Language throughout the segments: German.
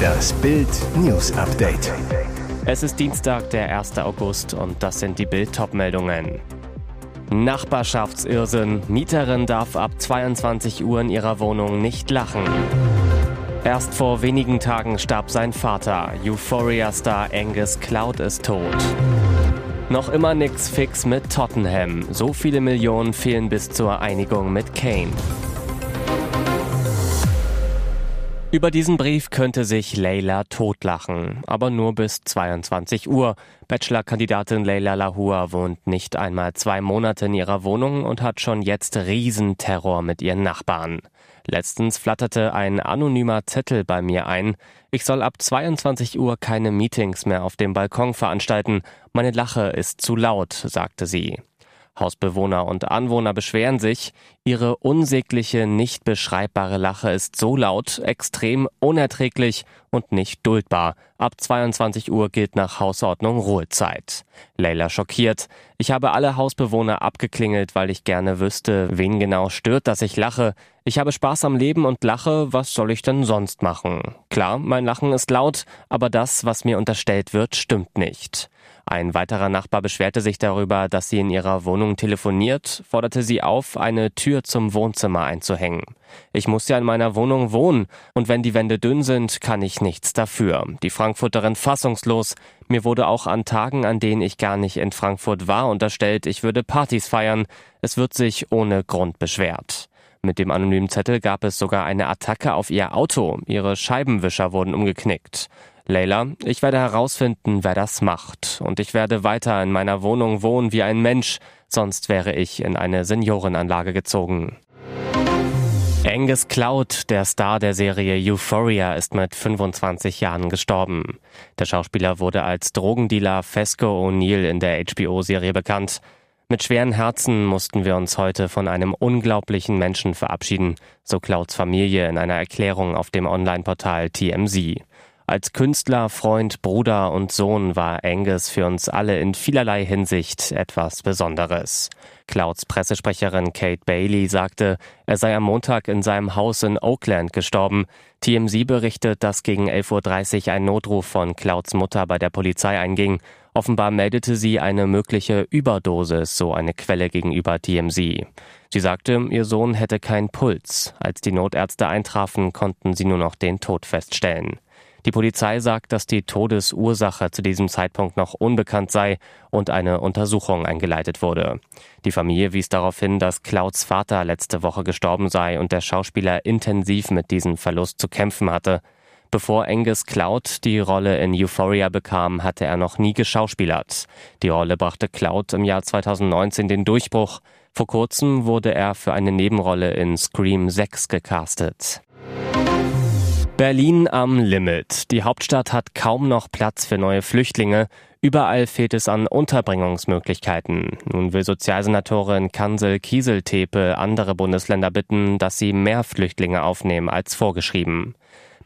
Das Bild News Update. Es ist Dienstag, der 1. August und das sind die Bild meldungen Nachbarschaftsirrsinn. Mieterin darf ab 22 Uhr in ihrer Wohnung nicht lachen. Erst vor wenigen Tagen starb sein Vater. Euphoria-Star Angus Cloud ist tot. Noch immer nix fix mit Tottenham. So viele Millionen fehlen bis zur Einigung mit Kane. Über diesen Brief könnte sich Leila totlachen, aber nur bis 22 Uhr. Bachelorkandidatin Leila Lahua wohnt nicht einmal zwei Monate in ihrer Wohnung und hat schon jetzt Riesenterror mit ihren Nachbarn. Letztens flatterte ein anonymer Zettel bei mir ein. Ich soll ab 22 Uhr keine Meetings mehr auf dem Balkon veranstalten. Meine Lache ist zu laut, sagte sie. Hausbewohner und Anwohner beschweren sich, ihre unsägliche, nicht beschreibbare Lache ist so laut, extrem unerträglich und nicht duldbar. Ab 22 Uhr gilt nach Hausordnung Ruhezeit. Leila schockiert. Ich habe alle Hausbewohner abgeklingelt, weil ich gerne wüsste, wen genau stört, dass ich lache. Ich habe Spaß am Leben und lache, was soll ich denn sonst machen? Klar, mein Lachen ist laut, aber das, was mir unterstellt wird, stimmt nicht. Ein weiterer Nachbar beschwerte sich darüber, dass sie in ihrer Wohnung telefoniert, forderte sie auf, eine Tür zum Wohnzimmer einzuhängen. Ich muss ja in meiner Wohnung wohnen und wenn die Wände dünn sind, kann ich nichts dafür. Die Frankfurterin fassungslos. Mir wurde auch an Tagen, an denen ich gar nicht in Frankfurt war, unterstellt, ich würde Partys feiern. Es wird sich ohne Grund beschwert. Mit dem anonymen Zettel gab es sogar eine Attacke auf ihr Auto. Ihre Scheibenwischer wurden umgeknickt. Leila, ich werde herausfinden, wer das macht. Und ich werde weiter in meiner Wohnung wohnen wie ein Mensch, sonst wäre ich in eine Seniorenanlage gezogen. Angus Cloud, der Star der Serie Euphoria, ist mit 25 Jahren gestorben. Der Schauspieler wurde als Drogendealer Fesco O'Neill in der HBO-Serie bekannt. Mit schweren Herzen mussten wir uns heute von einem unglaublichen Menschen verabschieden, so Clouds Familie in einer Erklärung auf dem Online-Portal TMZ. Als Künstler, Freund, Bruder und Sohn war Angus für uns alle in vielerlei Hinsicht etwas Besonderes. Clouds Pressesprecherin Kate Bailey sagte, er sei am Montag in seinem Haus in Oakland gestorben. TMZ berichtet, dass gegen 11.30 Uhr ein Notruf von Clouds Mutter bei der Polizei einging. Offenbar meldete sie eine mögliche Überdosis, so eine Quelle gegenüber TMZ. Sie sagte, ihr Sohn hätte keinen Puls. Als die Notärzte eintrafen, konnten sie nur noch den Tod feststellen. Die Polizei sagt, dass die Todesursache zu diesem Zeitpunkt noch unbekannt sei und eine Untersuchung eingeleitet wurde. Die Familie wies darauf hin, dass Clouds Vater letzte Woche gestorben sei und der Schauspieler intensiv mit diesem Verlust zu kämpfen hatte. Bevor Angus Cloud die Rolle in Euphoria bekam, hatte er noch nie geschauspielert. Die Rolle brachte Cloud im Jahr 2019 den Durchbruch. Vor kurzem wurde er für eine Nebenrolle in Scream 6 gecastet. Berlin am Limit. Die Hauptstadt hat kaum noch Platz für neue Flüchtlinge. Überall fehlt es an Unterbringungsmöglichkeiten. Nun will Sozialsenatorin Kansel Kieseltepe andere Bundesländer bitten, dass sie mehr Flüchtlinge aufnehmen als vorgeschrieben.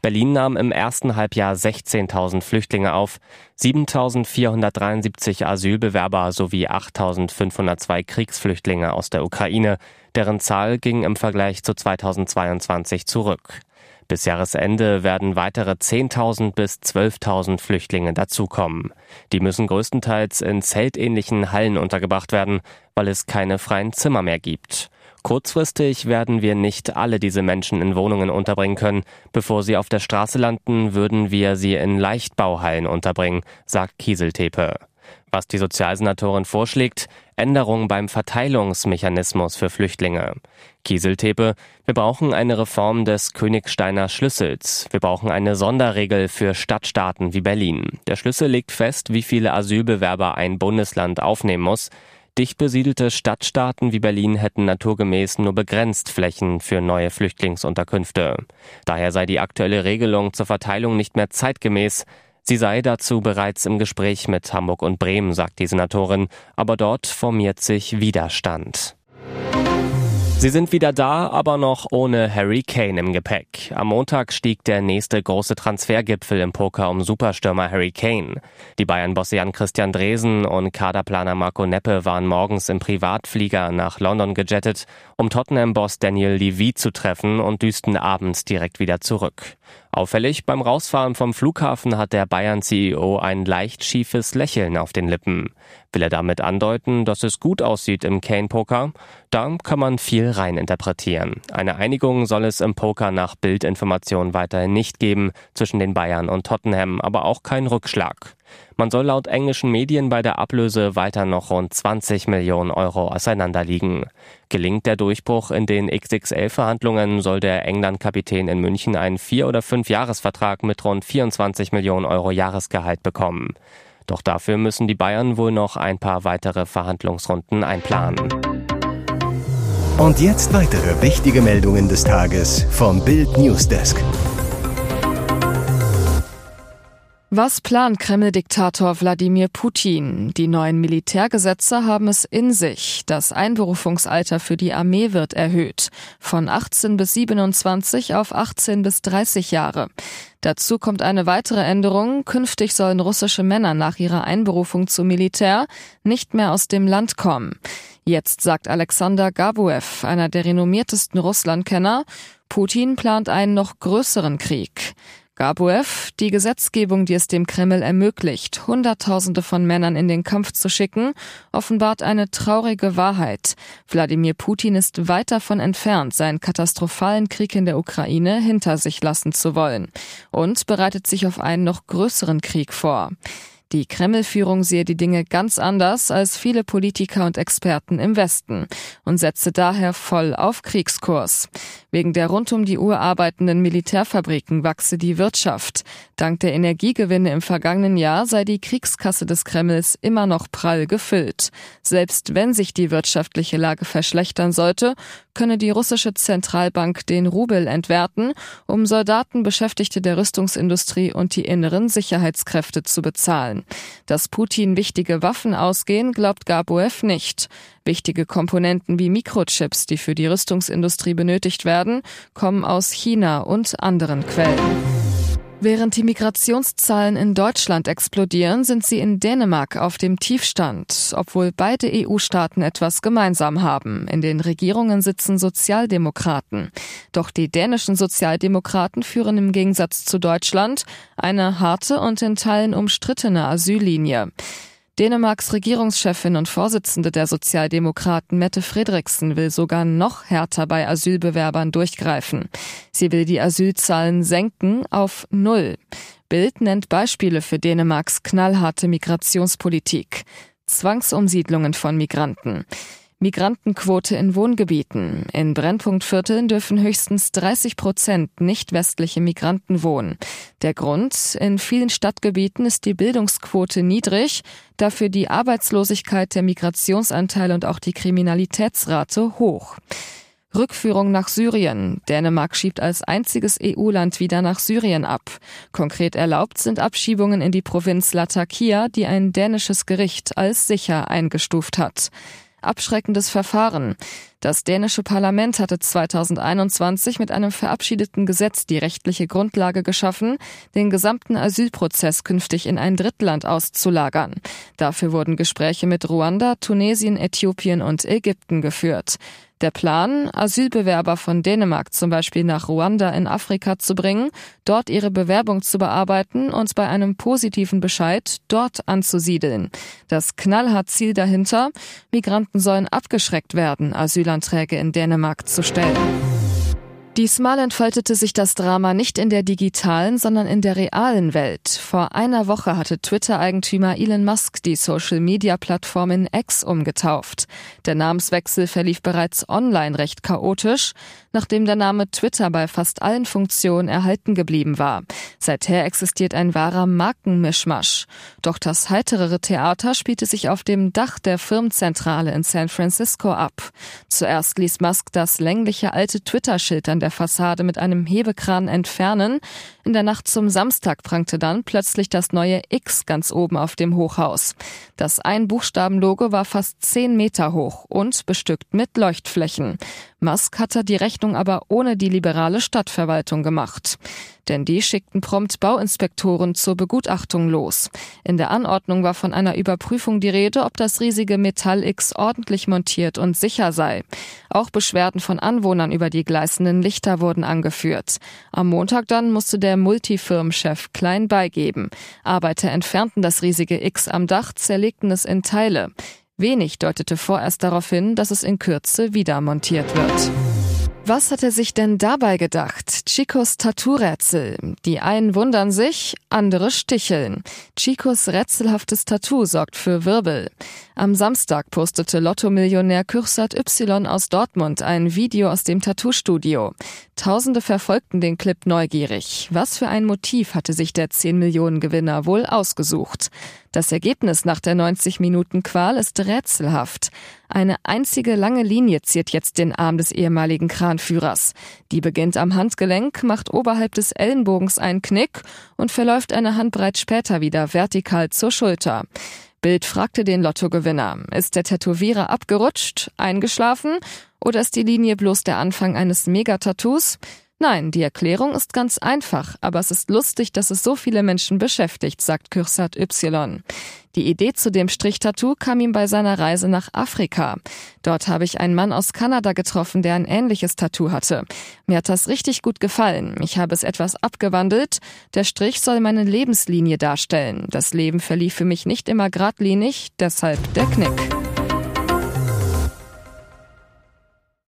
Berlin nahm im ersten Halbjahr 16.000 Flüchtlinge auf, 7.473 Asylbewerber sowie 8.502 Kriegsflüchtlinge aus der Ukraine. Deren Zahl ging im Vergleich zu 2022 zurück. Bis Jahresende werden weitere 10.000 bis 12.000 Flüchtlinge dazukommen. Die müssen größtenteils in zeltähnlichen Hallen untergebracht werden, weil es keine freien Zimmer mehr gibt. Kurzfristig werden wir nicht alle diese Menschen in Wohnungen unterbringen können. Bevor sie auf der Straße landen, würden wir sie in Leichtbauhallen unterbringen, sagt Kieseltepe. Was die Sozialsenatorin vorschlägt, Änderungen beim Verteilungsmechanismus für Flüchtlinge. Kieseltepe, wir brauchen eine Reform des Königsteiner Schlüssels. Wir brauchen eine Sonderregel für Stadtstaaten wie Berlin. Der Schlüssel legt fest, wie viele Asylbewerber ein Bundesland aufnehmen muss. Dicht besiedelte Stadtstaaten wie Berlin hätten naturgemäß nur begrenzt Flächen für neue Flüchtlingsunterkünfte. Daher sei die aktuelle Regelung zur Verteilung nicht mehr zeitgemäß. Sie sei dazu bereits im Gespräch mit Hamburg und Bremen, sagt die Senatorin, aber dort formiert sich Widerstand. Sie sind wieder da, aber noch ohne Harry Kane im Gepäck. Am Montag stieg der nächste große Transfergipfel im Poker um Superstürmer Harry Kane. Die Bayern-Bosse Jan Christian Dresen und Kaderplaner Marco Neppe waren morgens im Privatflieger nach London gejettet, um Tottenham-Boss Daniel Levy zu treffen und düsten abends direkt wieder zurück. Auffällig, beim Rausfahren vom Flughafen hat der Bayern-CEO ein leicht schiefes Lächeln auf den Lippen. Will er damit andeuten, dass es gut aussieht im Kane-Poker? Da kann man viel reininterpretieren. Eine Einigung soll es im Poker nach Bildinformation weiterhin nicht geben zwischen den Bayern und Tottenham, aber auch kein Rückschlag. Man soll laut englischen Medien bei der Ablöse weiter noch rund 20 Millionen Euro auseinanderliegen. Gelingt der Durchbruch in den XXL-Verhandlungen, soll der England-Kapitän in München einen Vier- oder Fünf-Jahresvertrag mit rund 24 Millionen Euro Jahresgehalt bekommen. Doch dafür müssen die Bayern wohl noch ein paar weitere Verhandlungsrunden einplanen. Und jetzt weitere wichtige Meldungen des Tages vom Bild Newsdesk. Was plant Kreml-Diktator Wladimir Putin? Die neuen Militärgesetze haben es in sich. Das Einberufungsalter für die Armee wird erhöht. Von 18 bis 27 auf 18 bis 30 Jahre. Dazu kommt eine weitere Änderung. Künftig sollen russische Männer nach ihrer Einberufung zum Militär nicht mehr aus dem Land kommen. Jetzt sagt Alexander Gabuev, einer der renommiertesten Russlandkenner, Putin plant einen noch größeren Krieg. Gabuev, die Gesetzgebung, die es dem Kreml ermöglicht, Hunderttausende von Männern in den Kampf zu schicken, offenbart eine traurige Wahrheit. Wladimir Putin ist weit davon entfernt, seinen katastrophalen Krieg in der Ukraine hinter sich lassen zu wollen und bereitet sich auf einen noch größeren Krieg vor. Die Kreml-Führung sehe die Dinge ganz anders als viele Politiker und Experten im Westen und setze daher voll auf Kriegskurs. Wegen der rund um die Uhr arbeitenden Militärfabriken wachse die Wirtschaft. Dank der Energiegewinne im vergangenen Jahr sei die Kriegskasse des Kremls immer noch prall gefüllt. Selbst wenn sich die wirtschaftliche Lage verschlechtern sollte, könne die russische Zentralbank den Rubel entwerten, um Soldaten, Beschäftigte der Rüstungsindustrie und die inneren Sicherheitskräfte zu bezahlen. Dass Putin wichtige Waffen ausgehen, glaubt Gabuev nicht. Wichtige Komponenten wie Mikrochips, die für die Rüstungsindustrie benötigt werden, kommen aus China und anderen Quellen. Während die Migrationszahlen in Deutschland explodieren, sind sie in Dänemark auf dem Tiefstand, obwohl beide EU-Staaten etwas gemeinsam haben. In den Regierungen sitzen Sozialdemokraten. Doch die dänischen Sozialdemokraten führen im Gegensatz zu Deutschland eine harte und in Teilen umstrittene Asyllinie. Dänemarks Regierungschefin und Vorsitzende der Sozialdemokraten Mette Fredriksen will sogar noch härter bei Asylbewerbern durchgreifen. Sie will die Asylzahlen senken auf Null. Bild nennt Beispiele für Dänemarks knallharte Migrationspolitik. Zwangsumsiedlungen von Migranten. Migrantenquote in Wohngebieten. In Brennpunktvierteln dürfen höchstens 30 Prozent nicht westliche Migranten wohnen. Der Grund, in vielen Stadtgebieten ist die Bildungsquote niedrig, dafür die Arbeitslosigkeit, der Migrationsanteil und auch die Kriminalitätsrate hoch. Rückführung nach Syrien. Dänemark schiebt als einziges EU-Land wieder nach Syrien ab. Konkret erlaubt sind Abschiebungen in die Provinz Latakia, die ein dänisches Gericht als sicher eingestuft hat abschreckendes Verfahren. Das dänische Parlament hatte 2021 mit einem verabschiedeten Gesetz die rechtliche Grundlage geschaffen, den gesamten Asylprozess künftig in ein Drittland auszulagern. Dafür wurden Gespräche mit Ruanda, Tunesien, Äthiopien und Ägypten geführt. Der Plan, Asylbewerber von Dänemark zum Beispiel nach Ruanda in Afrika zu bringen, dort ihre Bewerbung zu bearbeiten und bei einem positiven Bescheid dort anzusiedeln. Das knallhart Ziel dahinter, Migranten sollen abgeschreckt werden, Asylanträge in Dänemark zu stellen. Diesmal entfaltete sich das Drama nicht in der digitalen, sondern in der realen Welt. Vor einer Woche hatte Twitter-Eigentümer Elon Musk die Social-Media-Plattform in X umgetauft. Der Namenswechsel verlief bereits online recht chaotisch, nachdem der Name Twitter bei fast allen Funktionen erhalten geblieben war. Seither existiert ein wahrer Markenmischmasch. Doch das heiterere Theater spielte sich auf dem Dach der Firmenzentrale in San Francisco ab. Zuerst ließ Musk das längliche alte Twitter-Schild an der Fassade mit einem Hebekran entfernen. In der Nacht zum Samstag prangte dann plötzlich das neue X ganz oben auf dem Hochhaus. Das Ein-Buchstaben-Logo war fast zehn Meter hoch und bestückt mit Leuchtflächen. Musk hatte die Rechnung aber ohne die liberale Stadtverwaltung gemacht. Denn die schickten prompt Bauinspektoren zur Begutachtung los. In der Anordnung war von einer Überprüfung die Rede, ob das riesige Metall X ordentlich montiert und sicher sei. Auch Beschwerden von Anwohnern über die gleißenden Lichter wurden angeführt. Am Montag dann musste der Multifirmenchef klein beigeben. Arbeiter entfernten das riesige X am Dach, zerlegten es in Teile. Wenig deutete vorerst darauf hin, dass es in Kürze wieder montiert wird. Was hat er sich denn dabei gedacht? Chicos Tattoo-Rätsel. Die einen wundern sich, andere sticheln. Chicos rätselhaftes Tattoo sorgt für Wirbel. Am Samstag postete Lotto-Millionär Kürsat Y aus Dortmund ein Video aus dem Tattoo-Studio. Tausende verfolgten den Clip neugierig. Was für ein Motiv hatte sich der 10 Millionen Gewinner wohl ausgesucht? Das Ergebnis nach der 90 Minuten Qual ist rätselhaft. Eine einzige lange Linie ziert jetzt den Arm des ehemaligen Kranführers. Die beginnt am Handgelenk, macht oberhalb des Ellenbogens einen Knick und verläuft eine Handbreit später wieder vertikal zur Schulter. Bild fragte den Lottogewinner, ist der Tätowierer abgerutscht, eingeschlafen oder ist die Linie bloß der Anfang eines Megatattoos? Nein, die Erklärung ist ganz einfach, aber es ist lustig, dass es so viele Menschen beschäftigt, sagt Kürsat Y. Die Idee zu dem Strichtattoo kam ihm bei seiner Reise nach Afrika. Dort habe ich einen Mann aus Kanada getroffen, der ein ähnliches Tattoo hatte. Mir hat das richtig gut gefallen. Ich habe es etwas abgewandelt. Der Strich soll meine Lebenslinie darstellen. Das Leben verlief für mich nicht immer geradlinig, deshalb der Knick.